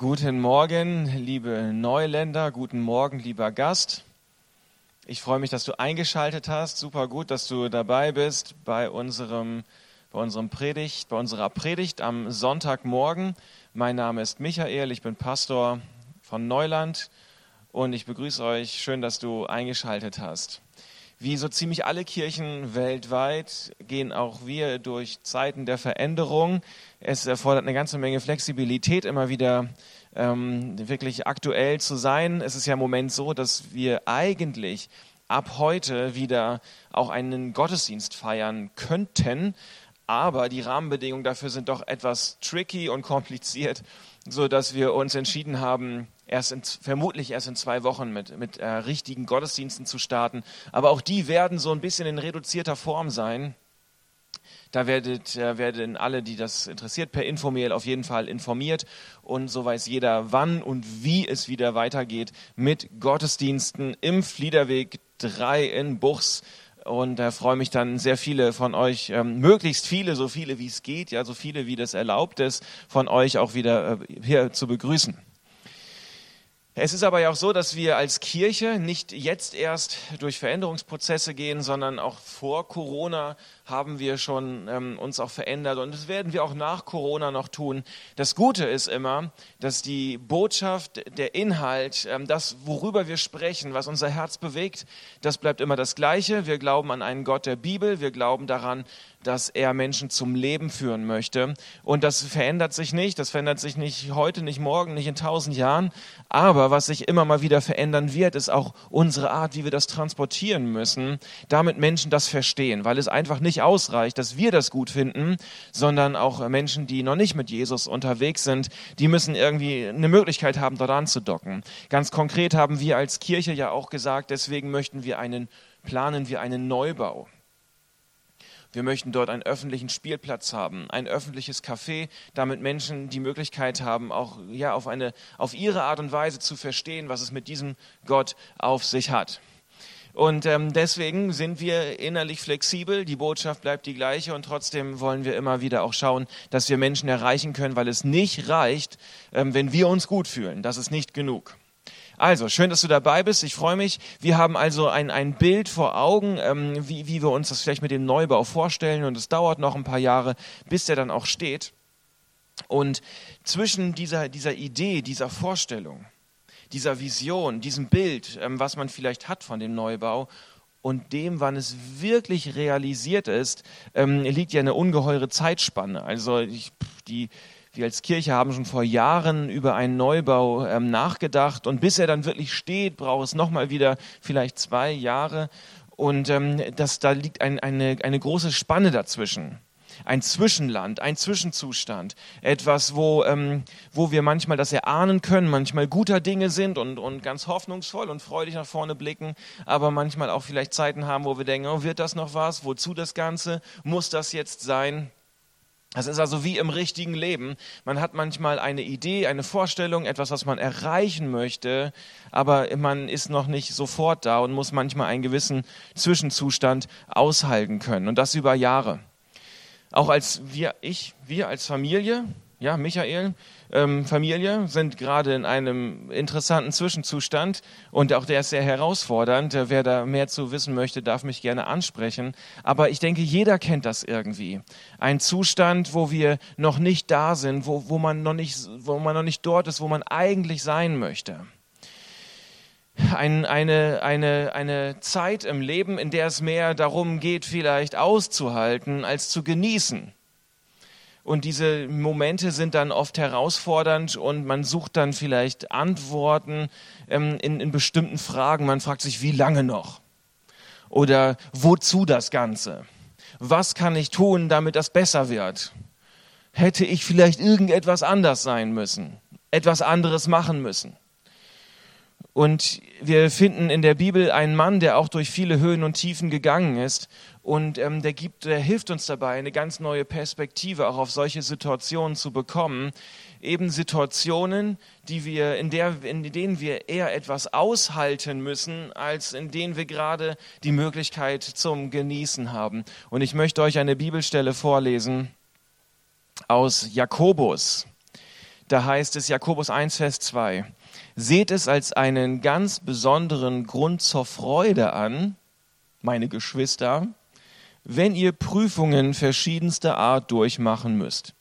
Guten Morgen, liebe Neuländer, guten Morgen, lieber Gast. Ich freue mich, dass du eingeschaltet hast. Super gut, dass du dabei bist bei unserem, bei unserem Predigt, bei unserer Predigt am Sonntagmorgen. Mein Name ist Michael, ich bin Pastor von Neuland und ich begrüße euch. Schön, dass du eingeschaltet hast. Wie so ziemlich alle Kirchen weltweit gehen auch wir durch Zeiten der Veränderung. Es erfordert eine ganze Menge Flexibilität, immer wieder ähm, wirklich aktuell zu sein. Es ist ja im Moment so, dass wir eigentlich ab heute wieder auch einen Gottesdienst feiern könnten, aber die Rahmenbedingungen dafür sind doch etwas tricky und kompliziert, so dass wir uns entschieden haben, erst in, vermutlich erst in zwei Wochen mit, mit äh, richtigen Gottesdiensten zu starten. Aber auch die werden so ein bisschen in reduzierter Form sein. Da werdet, äh, werden alle, die das interessiert, per Infomail auf jeden Fall informiert. Und so weiß jeder, wann und wie es wieder weitergeht mit Gottesdiensten im Fliederweg 3 in Buchs. Und da freue mich dann sehr viele von euch, ähm, möglichst viele, so viele wie es geht, ja, so viele wie das erlaubt ist, von euch auch wieder äh, hier zu begrüßen. Es ist aber ja auch so, dass wir als Kirche nicht jetzt erst durch Veränderungsprozesse gehen, sondern auch vor Corona haben wir schon ähm, uns auch verändert und das werden wir auch nach Corona noch tun. Das Gute ist immer, dass die Botschaft, der Inhalt, ähm, das, worüber wir sprechen, was unser Herz bewegt, das bleibt immer das Gleiche. Wir glauben an einen Gott der Bibel, wir glauben daran, dass er Menschen zum Leben führen möchte. Und das verändert sich nicht, das verändert sich nicht heute, nicht morgen, nicht in tausend Jahren. Aber was sich immer mal wieder verändern wird, ist auch unsere Art, wie wir das transportieren müssen, damit Menschen das verstehen, weil es einfach nicht ausreicht, dass wir das gut finden, sondern auch Menschen, die noch nicht mit Jesus unterwegs sind, die müssen irgendwie eine Möglichkeit haben, dort anzudocken. Ganz konkret haben wir als Kirche ja auch gesagt, deswegen möchten wir einen, planen wir einen Neubau. Wir möchten dort einen öffentlichen Spielplatz haben, ein öffentliches Café, damit Menschen die Möglichkeit haben, auch ja, auf, eine, auf ihre Art und Weise zu verstehen, was es mit diesem Gott auf sich hat. Und ähm, deswegen sind wir innerlich flexibel, die Botschaft bleibt die gleiche und trotzdem wollen wir immer wieder auch schauen, dass wir Menschen erreichen können, weil es nicht reicht, ähm, wenn wir uns gut fühlen. Das ist nicht genug. Also, schön, dass du dabei bist. Ich freue mich. Wir haben also ein, ein Bild vor Augen, ähm, wie, wie wir uns das vielleicht mit dem Neubau vorstellen. Und es dauert noch ein paar Jahre, bis der dann auch steht. Und zwischen dieser, dieser Idee, dieser Vorstellung, dieser Vision, diesem Bild, ähm, was man vielleicht hat von dem Neubau und dem, wann es wirklich realisiert ist, ähm, liegt ja eine ungeheure Zeitspanne. Also ich, die, wir als Kirche haben schon vor Jahren über einen Neubau ähm, nachgedacht und bis er dann wirklich steht, braucht es nochmal wieder vielleicht zwei Jahre. Und ähm, das, da liegt ein, eine, eine große Spanne dazwischen. Ein Zwischenland, ein Zwischenzustand. Etwas, wo, ähm, wo wir manchmal das erahnen können, manchmal guter Dinge sind und, und ganz hoffnungsvoll und freudig nach vorne blicken, aber manchmal auch vielleicht Zeiten haben, wo wir denken, oh, wird das noch was? Wozu das Ganze? Muss das jetzt sein? Es ist also wie im richtigen Leben. Man hat manchmal eine Idee, eine Vorstellung, etwas, was man erreichen möchte, aber man ist noch nicht sofort da und muss manchmal einen gewissen Zwischenzustand aushalten können. Und das über Jahre. Auch als wir, ich, wir als Familie, ja, Michael, ähm, Familie sind gerade in einem interessanten Zwischenzustand und auch der ist sehr herausfordernd. Wer da mehr zu wissen möchte, darf mich gerne ansprechen. Aber ich denke, jeder kennt das irgendwie. Ein Zustand, wo wir noch nicht da sind, wo, wo, man, noch nicht, wo man noch nicht dort ist, wo man eigentlich sein möchte. Ein, eine, eine, eine Zeit im Leben, in der es mehr darum geht, vielleicht auszuhalten, als zu genießen. Und diese Momente sind dann oft herausfordernd und man sucht dann vielleicht Antworten ähm, in, in bestimmten Fragen. Man fragt sich, wie lange noch? Oder wozu das Ganze? Was kann ich tun, damit das besser wird? Hätte ich vielleicht irgendetwas anders sein müssen? Etwas anderes machen müssen? Und wir finden in der Bibel einen Mann, der auch durch viele Höhen und Tiefen gegangen ist. Und ähm, der, gibt, der hilft uns dabei, eine ganz neue Perspektive auch auf solche Situationen zu bekommen. Eben Situationen, die wir, in, der, in denen wir eher etwas aushalten müssen, als in denen wir gerade die Möglichkeit zum Genießen haben. Und ich möchte euch eine Bibelstelle vorlesen aus Jakobus Da heißt es Jakobus 1, Vers 2. Seht es als einen ganz besonderen Grund zur Freude an, meine Geschwister, wenn ihr Prüfungen verschiedenster Art durchmachen müsst.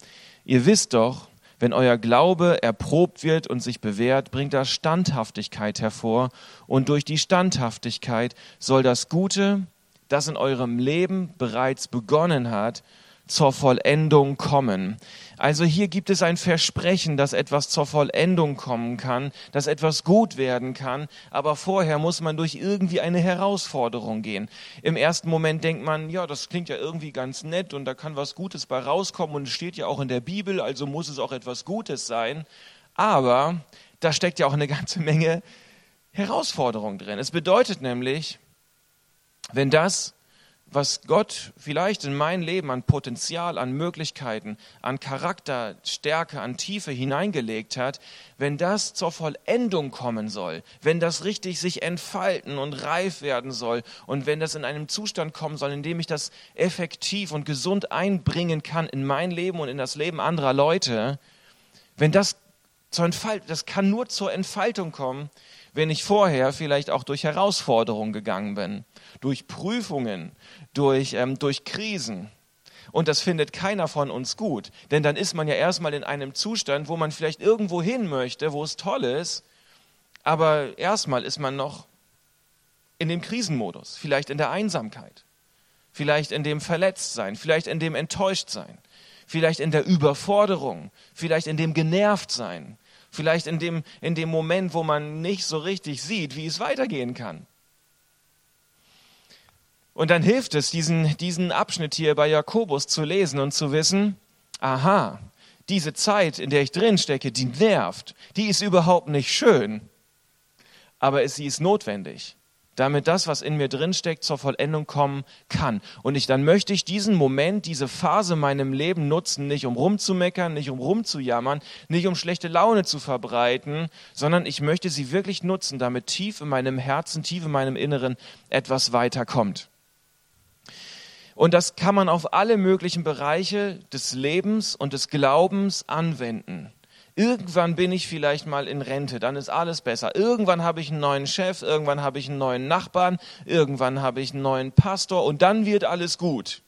Ihr wisst doch, wenn euer Glaube erprobt wird und sich bewährt, bringt das Standhaftigkeit hervor. Und durch die Standhaftigkeit soll das Gute, das in eurem Leben bereits begonnen hat, zur Vollendung kommen. Also hier gibt es ein Versprechen, dass etwas zur Vollendung kommen kann, dass etwas gut werden kann, aber vorher muss man durch irgendwie eine Herausforderung gehen. Im ersten Moment denkt man, ja, das klingt ja irgendwie ganz nett und da kann was Gutes bei rauskommen und steht ja auch in der Bibel, also muss es auch etwas Gutes sein. Aber da steckt ja auch eine ganze Menge Herausforderung drin. Es bedeutet nämlich, wenn das was Gott vielleicht in mein Leben an Potenzial, an Möglichkeiten, an Charakterstärke, an Tiefe hineingelegt hat, wenn das zur Vollendung kommen soll, wenn das richtig sich entfalten und reif werden soll und wenn das in einem Zustand kommen soll, in dem ich das effektiv und gesund einbringen kann in mein Leben und in das Leben anderer Leute, wenn das zur Entfalt, das kann nur zur Entfaltung kommen, wenn ich vorher vielleicht auch durch Herausforderungen gegangen bin, durch Prüfungen, durch, ähm, durch Krisen. Und das findet keiner von uns gut. Denn dann ist man ja erstmal in einem Zustand, wo man vielleicht irgendwo hin möchte, wo es toll ist. Aber erstmal ist man noch in dem Krisenmodus, vielleicht in der Einsamkeit, vielleicht in dem Verletztsein, vielleicht in dem Enttäuschtsein, vielleicht in der Überforderung, vielleicht in dem Genervtsein, vielleicht in dem, in dem Moment, wo man nicht so richtig sieht, wie es weitergehen kann. Und dann hilft es, diesen, diesen Abschnitt hier bei Jakobus zu lesen und zu wissen, aha, diese Zeit, in der ich drin stecke, die nervt, die ist überhaupt nicht schön, aber sie ist notwendig, damit das, was in mir drin steckt, zur Vollendung kommen kann. Und ich, dann möchte ich diesen Moment, diese Phase in meinem Leben nutzen, nicht um rumzumeckern, nicht um rumzujammern, nicht um schlechte Laune zu verbreiten, sondern ich möchte sie wirklich nutzen, damit tief in meinem Herzen, tief in meinem Inneren etwas weiterkommt. Und das kann man auf alle möglichen Bereiche des Lebens und des Glaubens anwenden. Irgendwann bin ich vielleicht mal in Rente, dann ist alles besser. Irgendwann habe ich einen neuen Chef, irgendwann habe ich einen neuen Nachbarn, irgendwann habe ich einen neuen Pastor und dann wird alles gut.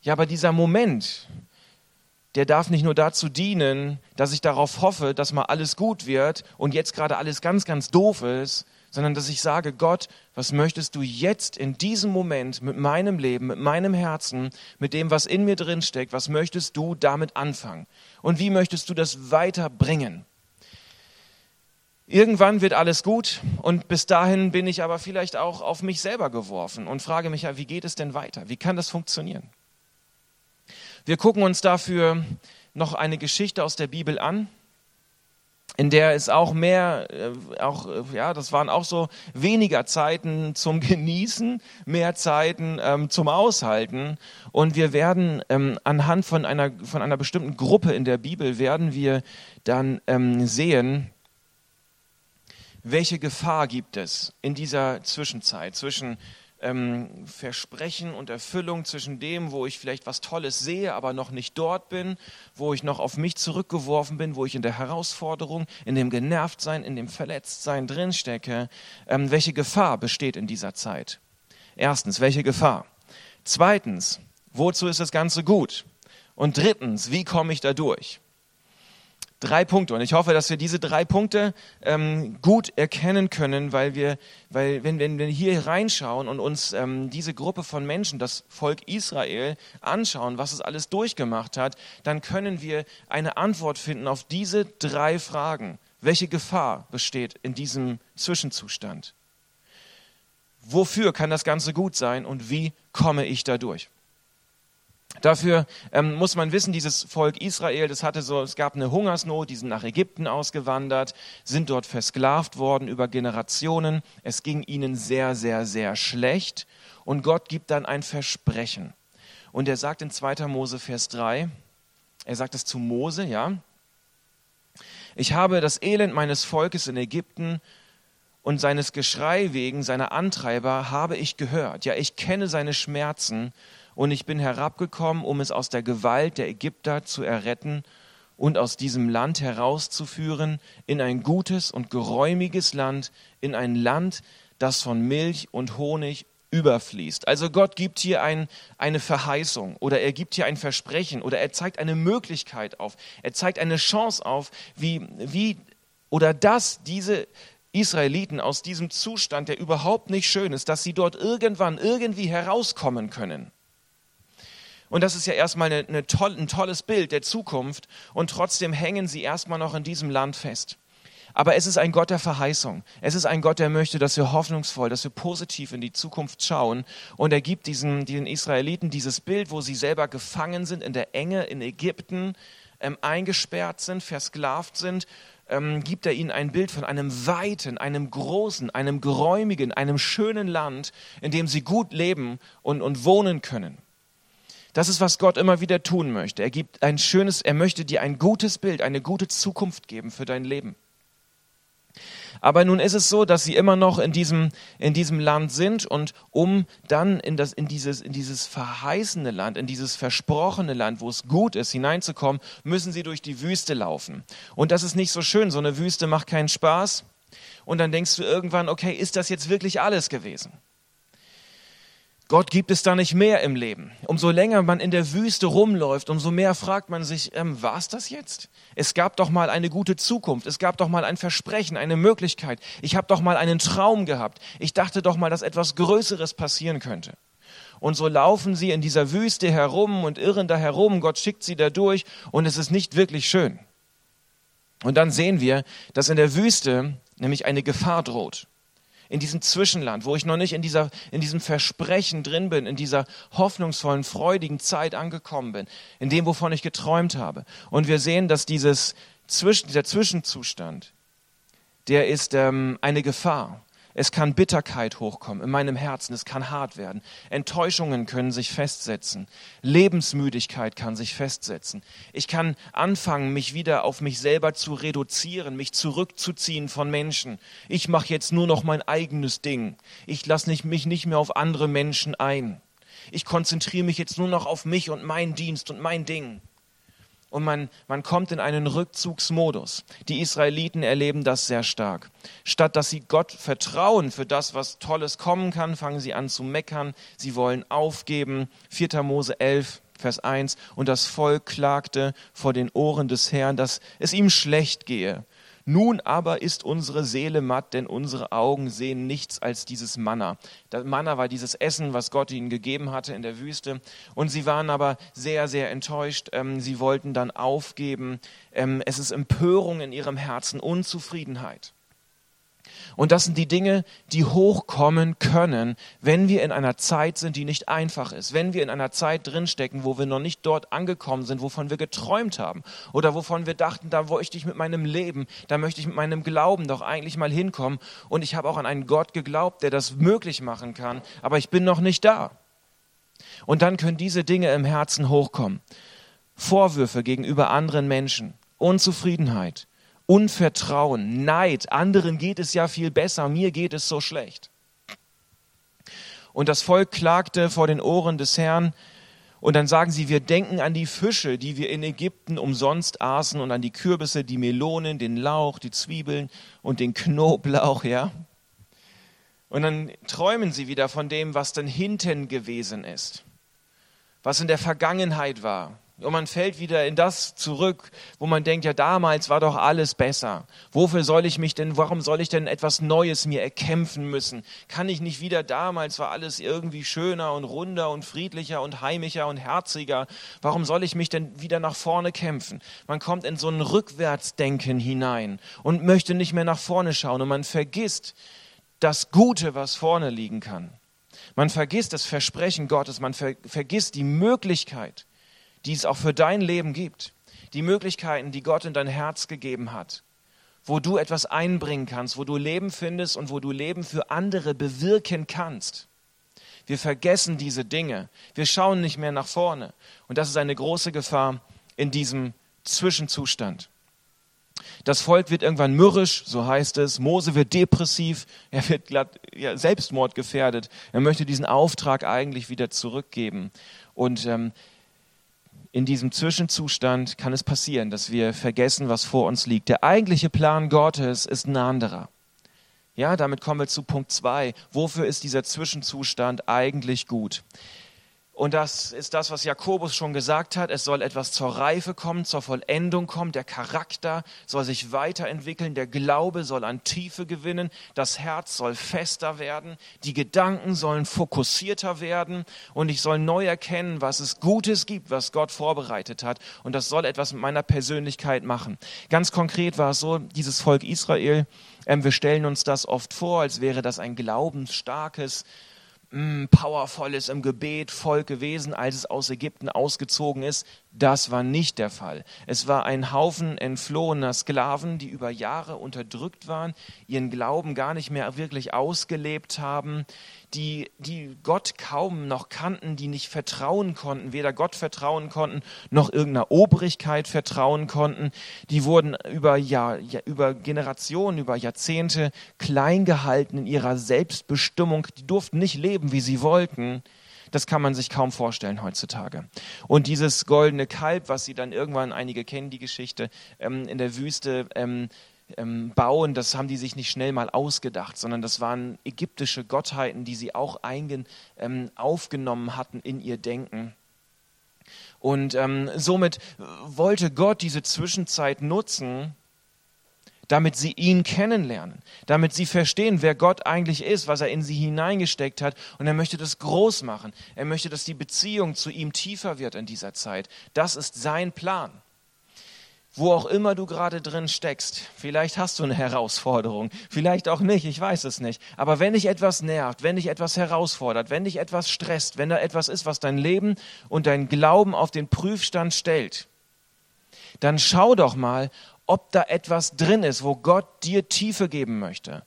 Ja, aber dieser Moment, der darf nicht nur dazu dienen, dass ich darauf hoffe, dass mal alles gut wird und jetzt gerade alles ganz, ganz doof ist, sondern dass ich sage, Gott, was möchtest du jetzt in diesem Moment mit meinem Leben, mit meinem Herzen, mit dem, was in mir drin steckt, was möchtest du damit anfangen? Und wie möchtest du das weiterbringen? Irgendwann wird alles gut und bis dahin bin ich aber vielleicht auch auf mich selber geworfen und frage mich ja, wie geht es denn weiter? Wie kann das funktionieren? Wir gucken uns dafür noch eine Geschichte aus der Bibel an in der es auch mehr, äh, auch, äh, ja, das waren auch so weniger Zeiten zum Genießen, mehr Zeiten ähm, zum Aushalten. Und wir werden ähm, anhand von einer, von einer bestimmten Gruppe in der Bibel werden wir dann ähm, sehen, welche Gefahr gibt es in dieser Zwischenzeit zwischen ähm, Versprechen und Erfüllung zwischen dem, wo ich vielleicht was Tolles sehe, aber noch nicht dort bin, wo ich noch auf mich zurückgeworfen bin, wo ich in der Herausforderung, in dem Genervtsein, in dem Verletztsein drinstecke. Ähm, welche Gefahr besteht in dieser Zeit? Erstens, welche Gefahr? Zweitens, wozu ist das Ganze gut? Und drittens, wie komme ich da durch? Drei Punkte. Und ich hoffe, dass wir diese drei Punkte ähm, gut erkennen können, weil wir, weil wenn, wenn wir hier reinschauen und uns ähm, diese Gruppe von Menschen, das Volk Israel, anschauen, was es alles durchgemacht hat, dann können wir eine Antwort finden auf diese drei Fragen. Welche Gefahr besteht in diesem Zwischenzustand? Wofür kann das Ganze gut sein und wie komme ich da durch? Dafür ähm, muss man wissen, dieses Volk Israel, das hatte so, es gab eine Hungersnot, die sind nach Ägypten ausgewandert, sind dort versklavt worden über Generationen. Es ging ihnen sehr, sehr, sehr schlecht. Und Gott gibt dann ein Versprechen. Und er sagt in 2. Mose, Vers 3, er sagt es zu Mose, ja, ich habe das Elend meines Volkes in Ägypten und seines Geschrei wegen seiner Antreiber habe ich gehört. Ja, ich kenne seine Schmerzen und ich bin herabgekommen, um es aus der Gewalt der Ägypter zu erretten und aus diesem Land herauszuführen in ein gutes und geräumiges Land, in ein Land, das von Milch und Honig überfließt. Also Gott gibt hier ein, eine Verheißung oder er gibt hier ein Versprechen oder er zeigt eine Möglichkeit auf. Er zeigt eine Chance auf, wie, wie oder dass diese Israeliten aus diesem Zustand, der überhaupt nicht schön ist, dass sie dort irgendwann irgendwie herauskommen können. Und das ist ja erstmal eine, eine toll, ein tolles Bild der Zukunft und trotzdem hängen sie erstmal noch in diesem Land fest. Aber es ist ein Gott der Verheißung. Es ist ein Gott, der möchte, dass wir hoffnungsvoll, dass wir positiv in die Zukunft schauen. Und er gibt diesen, den Israeliten dieses Bild, wo sie selber gefangen sind in der Enge in Ägypten, ähm, eingesperrt sind, versklavt sind ähm, gibt er ihnen ein Bild von einem weiten, einem großen, einem geräumigen, einem schönen Land, in dem sie gut leben und, und wohnen können. Das ist, was Gott immer wieder tun möchte. Er gibt ein schönes, er möchte dir ein gutes Bild, eine gute Zukunft geben für dein Leben. Aber nun ist es so, dass sie immer noch in diesem, in diesem Land sind und um dann in, das, in, dieses, in dieses verheißene Land, in dieses versprochene Land, wo es gut ist, hineinzukommen, müssen sie durch die Wüste laufen. Und das ist nicht so schön. So eine Wüste macht keinen Spaß. Und dann denkst du irgendwann, okay, ist das jetzt wirklich alles gewesen? Gott gibt es da nicht mehr im Leben. Umso länger man in der Wüste rumläuft, umso mehr fragt man sich, ähm, war es das jetzt? Es gab doch mal eine gute Zukunft, es gab doch mal ein Versprechen, eine Möglichkeit. Ich habe doch mal einen Traum gehabt. Ich dachte doch mal, dass etwas Größeres passieren könnte. Und so laufen sie in dieser Wüste herum und irren da herum. Gott schickt sie da durch und es ist nicht wirklich schön. Und dann sehen wir, dass in der Wüste nämlich eine Gefahr droht in diesem Zwischenland, wo ich noch nicht in, dieser, in diesem Versprechen drin bin, in dieser hoffnungsvollen, freudigen Zeit angekommen bin, in dem, wovon ich geträumt habe. Und wir sehen, dass dieses Zwischen, dieser Zwischenzustand, der ist ähm, eine Gefahr. Es kann Bitterkeit hochkommen in meinem Herzen, es kann hart werden. Enttäuschungen können sich festsetzen. Lebensmüdigkeit kann sich festsetzen. Ich kann anfangen, mich wieder auf mich selber zu reduzieren, mich zurückzuziehen von Menschen. Ich mache jetzt nur noch mein eigenes Ding. Ich lasse mich nicht mehr auf andere Menschen ein. Ich konzentriere mich jetzt nur noch auf mich und meinen Dienst und mein Ding und man, man kommt in einen Rückzugsmodus. Die Israeliten erleben das sehr stark. Statt dass sie Gott vertrauen für das, was Tolles kommen kann, fangen sie an zu meckern. Sie wollen aufgeben. 4. Mose 11, Vers 1. Und das Volk klagte vor den Ohren des Herrn, dass es ihm schlecht gehe. Nun aber ist unsere Seele matt, denn unsere Augen sehen nichts als dieses Manna. Das Manna war dieses Essen, was Gott ihnen gegeben hatte in der Wüste. Und sie waren aber sehr, sehr enttäuscht. Ähm, sie wollten dann aufgeben. Ähm, es ist Empörung in ihrem Herzen, Unzufriedenheit. Und das sind die Dinge, die hochkommen können, wenn wir in einer Zeit sind, die nicht einfach ist. Wenn wir in einer Zeit drinstecken, wo wir noch nicht dort angekommen sind, wovon wir geträumt haben. Oder wovon wir dachten, da möchte ich mit meinem Leben, da möchte ich mit meinem Glauben doch eigentlich mal hinkommen. Und ich habe auch an einen Gott geglaubt, der das möglich machen kann. Aber ich bin noch nicht da. Und dann können diese Dinge im Herzen hochkommen. Vorwürfe gegenüber anderen Menschen, Unzufriedenheit, Unvertrauen, Neid, anderen geht es ja viel besser, mir geht es so schlecht. Und das Volk klagte vor den Ohren des Herrn, und dann sagen sie, wir denken an die Fische, die wir in Ägypten umsonst aßen und an die Kürbisse, die Melonen, den Lauch, die Zwiebeln und den Knoblauch, ja. Und dann träumen sie wieder von dem, was dann hinten gewesen ist, was in der Vergangenheit war, und man fällt wieder in das zurück, wo man denkt, ja, damals war doch alles besser. Wofür soll ich mich denn, warum soll ich denn etwas Neues mir erkämpfen müssen? Kann ich nicht wieder damals war alles irgendwie schöner und runder und friedlicher und heimischer und herziger? Warum soll ich mich denn wieder nach vorne kämpfen? Man kommt in so ein Rückwärtsdenken hinein und möchte nicht mehr nach vorne schauen und man vergisst das Gute, was vorne liegen kann. Man vergisst das Versprechen Gottes, man ver vergisst die Möglichkeit, die es auch für dein Leben gibt. Die Möglichkeiten, die Gott in dein Herz gegeben hat, wo du etwas einbringen kannst, wo du Leben findest und wo du Leben für andere bewirken kannst. Wir vergessen diese Dinge. Wir schauen nicht mehr nach vorne. Und das ist eine große Gefahr in diesem Zwischenzustand. Das Volk wird irgendwann mürrisch, so heißt es. Mose wird depressiv, er wird glatt, ja, Selbstmord gefährdet. Er möchte diesen Auftrag eigentlich wieder zurückgeben. Und ähm, in diesem Zwischenzustand kann es passieren, dass wir vergessen, was vor uns liegt. Der eigentliche Plan Gottes ist ein anderer. Ja, damit kommen wir zu Punkt zwei. Wofür ist dieser Zwischenzustand eigentlich gut? Und das ist das, was Jakobus schon gesagt hat. Es soll etwas zur Reife kommen, zur Vollendung kommen. Der Charakter soll sich weiterentwickeln. Der Glaube soll an Tiefe gewinnen. Das Herz soll fester werden. Die Gedanken sollen fokussierter werden. Und ich soll neu erkennen, was es Gutes gibt, was Gott vorbereitet hat. Und das soll etwas mit meiner Persönlichkeit machen. Ganz konkret war es so, dieses Volk Israel, ähm, wir stellen uns das oft vor, als wäre das ein glaubensstarkes, mh, powervolles im Gebet Volk gewesen, als es aus Ägypten ausgezogen ist. Das war nicht der Fall. Es war ein Haufen entflohener Sklaven, die über Jahre unterdrückt waren, ihren Glauben gar nicht mehr wirklich ausgelebt haben, die, die Gott kaum noch kannten, die nicht vertrauen konnten, weder Gott vertrauen konnten, noch irgendeiner Obrigkeit vertrauen konnten. Die wurden über, Jahr, über Generationen, über Jahrzehnte klein gehalten in ihrer Selbstbestimmung. Die durften nicht leben, wie sie wollten. Das kann man sich kaum vorstellen heutzutage. Und dieses goldene Kalb, was sie dann irgendwann, einige kennen die Geschichte, ähm, in der Wüste ähm, ähm, bauen, das haben die sich nicht schnell mal ausgedacht, sondern das waren ägyptische Gottheiten, die sie auch eingen, ähm, aufgenommen hatten in ihr Denken. Und ähm, somit wollte Gott diese Zwischenzeit nutzen, damit sie ihn kennenlernen, damit sie verstehen, wer Gott eigentlich ist, was er in sie hineingesteckt hat. Und er möchte das groß machen. Er möchte, dass die Beziehung zu ihm tiefer wird in dieser Zeit. Das ist sein Plan wo auch immer du gerade drin steckst, vielleicht hast du eine Herausforderung, vielleicht auch nicht, ich weiß es nicht. Aber wenn dich etwas nervt, wenn dich etwas herausfordert, wenn dich etwas stresst, wenn da etwas ist, was dein Leben und dein Glauben auf den Prüfstand stellt, dann schau doch mal, ob da etwas drin ist, wo Gott dir Tiefe geben möchte,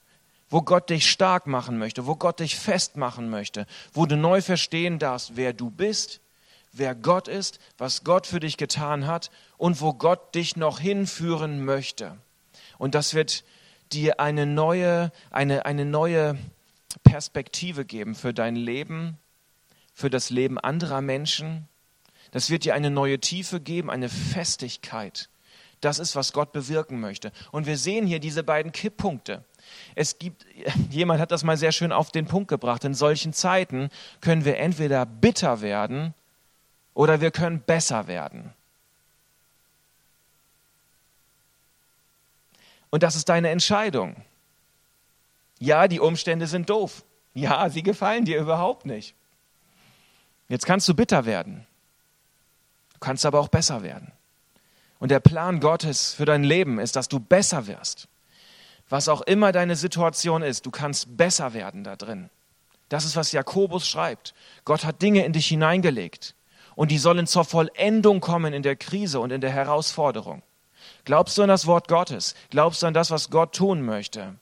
wo Gott dich stark machen möchte, wo Gott dich festmachen möchte, wo du neu verstehen darfst, wer du bist, wer Gott ist, was Gott für dich getan hat und wo Gott dich noch hinführen möchte. Und das wird dir eine neue, eine, eine neue Perspektive geben für dein Leben, für das Leben anderer Menschen. Das wird dir eine neue Tiefe geben, eine Festigkeit. Das ist, was Gott bewirken möchte. Und wir sehen hier diese beiden Kipppunkte. Es gibt, jemand hat das mal sehr schön auf den Punkt gebracht. In solchen Zeiten können wir entweder bitter werden oder wir können besser werden. Und das ist deine Entscheidung. Ja, die Umstände sind doof. Ja, sie gefallen dir überhaupt nicht. Jetzt kannst du bitter werden. Du kannst aber auch besser werden. Und der Plan Gottes für dein Leben ist, dass du besser wirst. Was auch immer deine Situation ist, du kannst besser werden da drin. Das ist, was Jakobus schreibt. Gott hat Dinge in dich hineingelegt und die sollen zur Vollendung kommen in der Krise und in der Herausforderung. Glaubst du an das Wort Gottes? Glaubst du an das, was Gott tun möchte?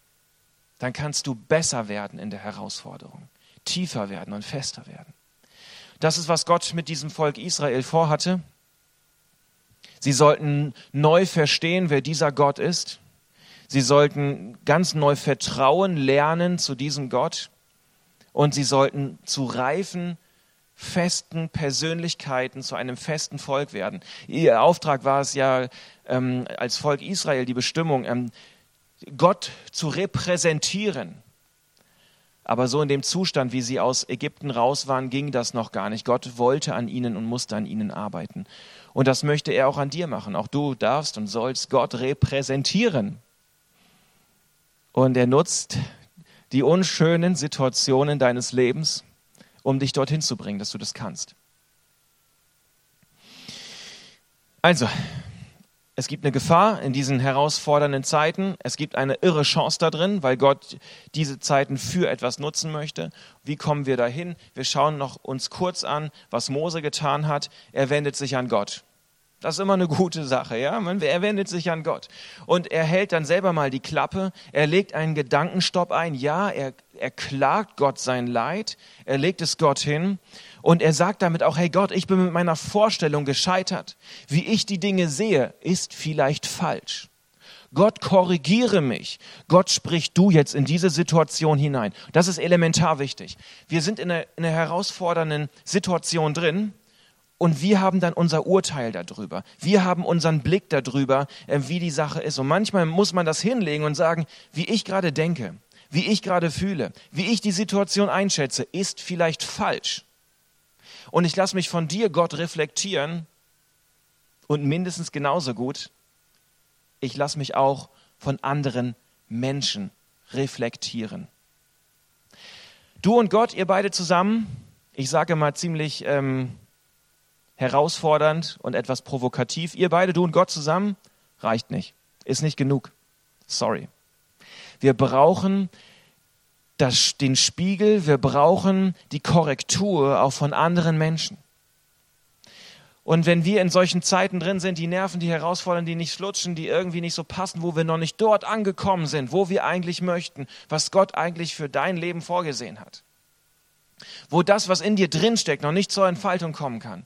Dann kannst du besser werden in der Herausforderung, tiefer werden und fester werden. Das ist, was Gott mit diesem Volk Israel vorhatte. Sie sollten neu verstehen, wer dieser Gott ist. Sie sollten ganz neu vertrauen lernen zu diesem Gott. Und sie sollten zu reifen festen Persönlichkeiten zu einem festen Volk werden. Ihr Auftrag war es ja ähm, als Volk Israel, die Bestimmung, ähm, Gott zu repräsentieren. Aber so in dem Zustand, wie sie aus Ägypten raus waren, ging das noch gar nicht. Gott wollte an ihnen und musste an ihnen arbeiten. Und das möchte er auch an dir machen. Auch du darfst und sollst Gott repräsentieren. Und er nutzt die unschönen Situationen deines Lebens, um dich dorthin zu bringen, dass du das kannst. Also, es gibt eine Gefahr in diesen herausfordernden Zeiten. Es gibt eine irre Chance da drin, weil Gott diese Zeiten für etwas nutzen möchte. Wie kommen wir dahin? Wir schauen noch uns kurz an, was Mose getan hat. Er wendet sich an Gott. Das ist immer eine gute Sache, ja. Er wendet sich an Gott. Und er hält dann selber mal die Klappe. Er legt einen Gedankenstopp ein. Ja, er, er klagt Gott sein Leid. Er legt es Gott hin. Und er sagt damit auch, hey Gott, ich bin mit meiner Vorstellung gescheitert. Wie ich die Dinge sehe, ist vielleicht falsch. Gott korrigiere mich. Gott spricht du jetzt in diese Situation hinein. Das ist elementar wichtig. Wir sind in einer, in einer herausfordernden Situation drin Und wir haben dann unser Urteil darüber. Wir haben unseren Blick darüber, äh, wie die Sache ist. Und manchmal muss man das hinlegen und sagen, wie ich gerade denke, wie ich gerade fühle, wie ich die Situation einschätze, ist vielleicht falsch. Und ich lasse mich von dir, Gott, reflektieren. Und mindestens genauso gut, ich lasse mich auch von anderen Menschen reflektieren. Du und Gott, ihr beide zusammen, ich sage mal ziemlich ähm, herausfordernd und etwas provokativ, ihr beide, du und Gott zusammen, reicht nicht, ist nicht genug. Sorry. Wir brauchen das, den Spiegel, wir brauchen die Korrektur auch von anderen Menschen. Und wenn wir in solchen Zeiten drin sind, die Nerven, die herausfordern, die nicht flutschen, die irgendwie nicht so passen, wo wir noch nicht dort angekommen sind, wo wir eigentlich möchten, was Gott eigentlich für dein Leben vorgesehen hat. Wo das, was in dir drinsteckt, noch nicht zur Entfaltung kommen kann.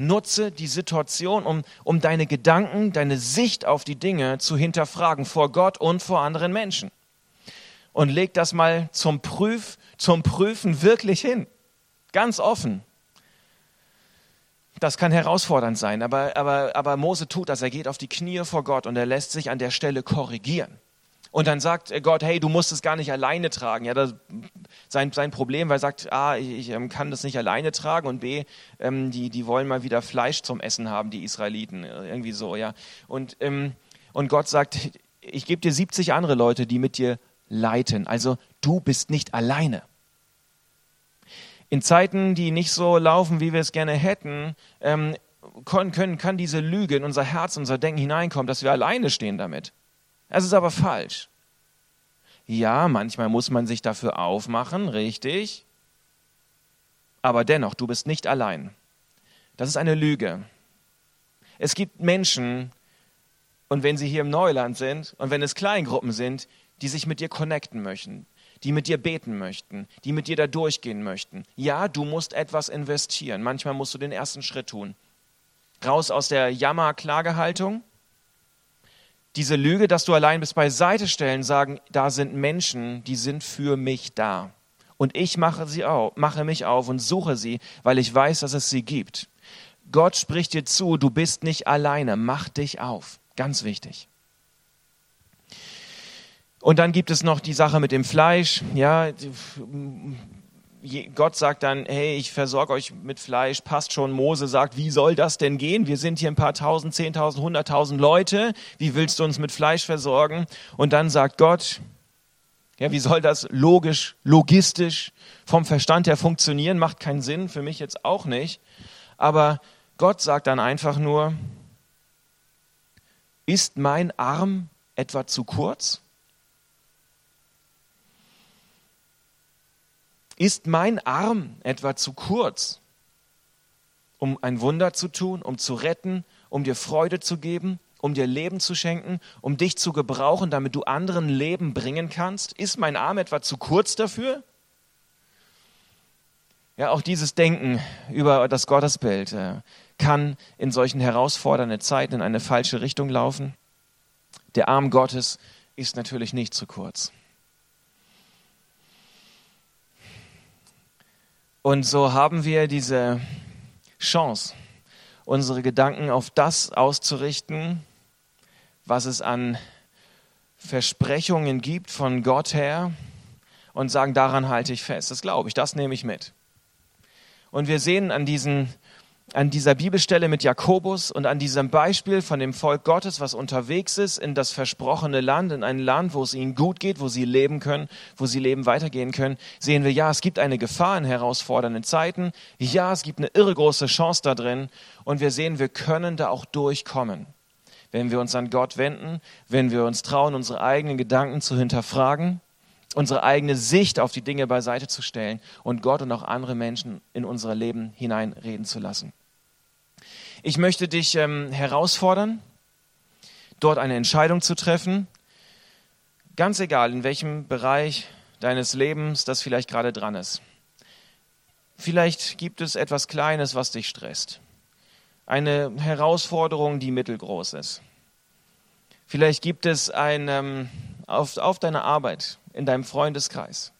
Nutze die Situation, um, um deine Gedanken, deine Sicht auf die Dinge zu hinterfragen vor Gott und vor anderen Menschen. Und leg das mal zum Prüf, zum Prüfen wirklich hin. Ganz offen. Das kann herausfordernd sein, aber, aber, aber Mose tut das. Er geht auf die Knie vor Gott und er lässt sich an der Stelle korrigieren. Und dann sagt Gott, hey, du musst es gar nicht alleine tragen. Ja, das sein, sein Problem, weil er sagt, A, ich, ich ähm, kann das nicht alleine tragen und B, ähm, die, die wollen mal wieder Fleisch zum Essen haben, die Israeliten. Irgendwie so, ja. Und, ähm, und Gott sagt, ich gebe dir 70 andere Leute, die mit dir leiten. Also du bist nicht alleine in Zeiten, die nicht so laufen, wie wir es gerne hätten, ähm, können, können, kann diese Lüge in unser Herz, unser Denken hineinkommen, dass wir alleine stehen damit. Es ist aber falsch. Ja, manchmal muss man sich dafür aufmachen, richtig. Aber dennoch, du bist nicht allein. Das ist eine Lüge. Es gibt Menschen, und wenn sie hier im Neuland sind und wenn es Kleingruppen sind, die sich mit dir connecten möchten, die mit dir beten möchten, die mit dir da durchgehen möchten. Ja, du musst etwas investieren. Manchmal musst du den ersten Schritt tun. Raus aus der Jammer-Klagehaltung. Diese Lüge, dass du allein bist, beiseite stellen, sagen, da sind Menschen, die sind für mich da. Und ich mache, sie auf, mache mich auf und suche sie, weil ich weiß, dass es sie gibt. Gott spricht dir zu, du bist nicht alleine, mach dich auf. Ganz wichtig. Und dann gibt es noch die Sache mit dem Fleisch. Ja, Gott sagt dann, hey, ich versorge euch mit Fleisch, passt schon. Mose sagt, wie soll das denn gehen? Wir sind hier ein paar tausend, zehntausend, hunderttausend Leute. Wie willst du uns mit Fleisch versorgen? Und dann sagt Gott, ja, wie soll das logisch, logistisch vom Verstand her funktionieren? Macht keinen Sinn, für mich jetzt auch nicht. Aber Gott sagt dann einfach nur, ist mein Arm etwa zu kurz? Ist mein Arm etwa zu kurz, um ein Wunder zu tun, um zu retten, um dir Freude zu geben, um dir Leben zu schenken, um dich zu gebrauchen, damit du anderen Leben bringen kannst? Ist mein Arm etwa zu kurz dafür? Ja, auch dieses Denken über das Gottesbild äh, kann in solchen herausfordernden Zeiten in eine falsche Richtung laufen. Der Arm Gottes ist natürlich nicht zu kurz. Und so haben wir diese Chance, unsere Gedanken auf das auszurichten, was es an Versprechungen gibt von Gott her und sagen, daran halte ich fest. Das glaube ich, das nehme ich mit. Und wir sehen an diesen an dieser Bibelstelle mit Jakobus und an diesem Beispiel von dem Volk Gottes, was unterwegs ist in das versprochene Land, in ein Land, wo es ihnen gut geht, wo sie leben können, wo sie leben weitergehen können, sehen wir, ja, es gibt eine Gefahr in herausfordernden Zeiten. Ja, es gibt eine irre große Chance da drin. Und wir sehen, wir können da auch durchkommen. Wenn wir uns an Gott wenden, wenn wir uns trauen, unsere eigenen Gedanken zu hinterfragen, unsere eigene Sicht auf die Dinge beiseite zu stellen und Gott und auch andere Menschen in unser Leben hineinreden zu lassen. Ich möchte dich ähm, herausfordern, dort eine Entscheidung zu treffen, ganz egal in welchem Bereich deines Lebens das vielleicht gerade dran ist. Vielleicht gibt es etwas Kleines, was dich stresst. Eine Herausforderung, die mittelgroß ist. Vielleicht gibt es ein, ähm, auf, auf deiner Arbeit, in deinem Freundeskreis.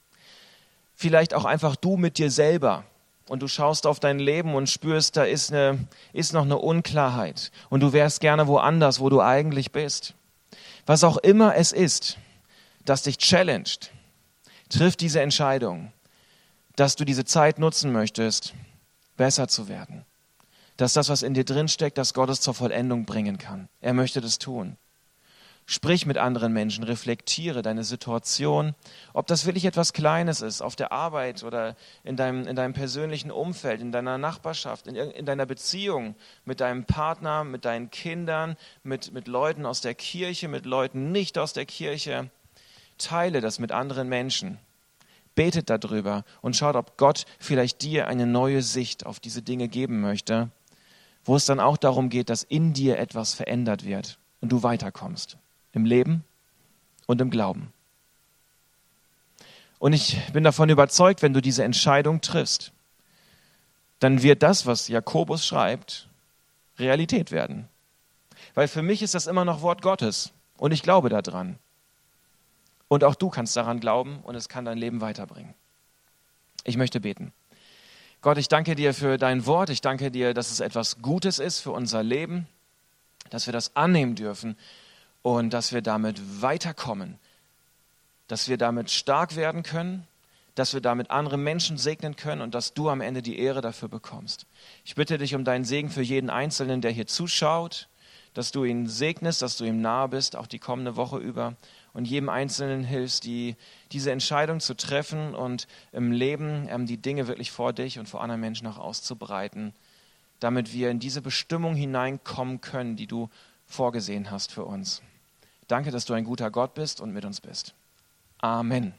Vielleicht auch einfach du mit dir selber und du schaust auf dein Leben und spürst, da ist, eine, ist noch eine Unklarheit und du wärst gerne woanders, wo du eigentlich bist. Was auch immer es ist, das dich challenged, triff diese Entscheidung, dass du diese Zeit nutzen möchtest, besser zu werden. Dass das, was in dir drin steckt, dass Gott es zur Vollendung bringen kann. Er möchte das tun. Sprich mit anderen Menschen, reflektiere deine Situation, ob das wirklich etwas Kleines ist, auf der Arbeit oder in deinem, in deinem persönlichen Umfeld, in deiner Nachbarschaft, in, in deiner Beziehung mit deinem Partner, mit deinen Kindern, mit, mit Leuten aus der Kirche, mit Leuten nicht aus der Kirche. Teile das mit anderen Menschen. Betet darüber und schaut, ob Gott vielleicht dir eine neue Sicht auf diese Dinge geben möchte, wo es dann auch darum geht, dass in dir etwas verändert wird und du weiterkommst im Leben und im Glauben. Und ich bin davon überzeugt, wenn du diese Entscheidung triffst, dann wird das, was Jakobus schreibt, Realität werden. Weil für mich ist das immer noch Wort Gottes und ich glaube daran. Und auch du kannst daran glauben und es kann dein Leben weiterbringen. Ich möchte beten. Gott, ich danke dir für dein Wort. Ich danke dir, dass es etwas Gutes ist für unser Leben, dass wir das annehmen dürfen und dass wir damit weiterkommen, dass wir damit stark werden können, dass wir damit andere Menschen segnen können und dass du am Ende die Ehre dafür bekommst. Ich bitte dich um deinen Segen für jeden Einzelnen, der hier zuschaut, dass du ihn segnest, dass du ihm nahe bist, auch die kommende Woche über und jedem Einzelnen hilfst, die, diese Entscheidung zu treffen und im Leben ähm, die Dinge wirklich vor dich und vor anderen Menschen auch auszubreiten, damit wir in diese Bestimmung hineinkommen können, die du vorgesehen hast für uns. Danke, dass du ein guter Gott bist und mit uns bist. Amen.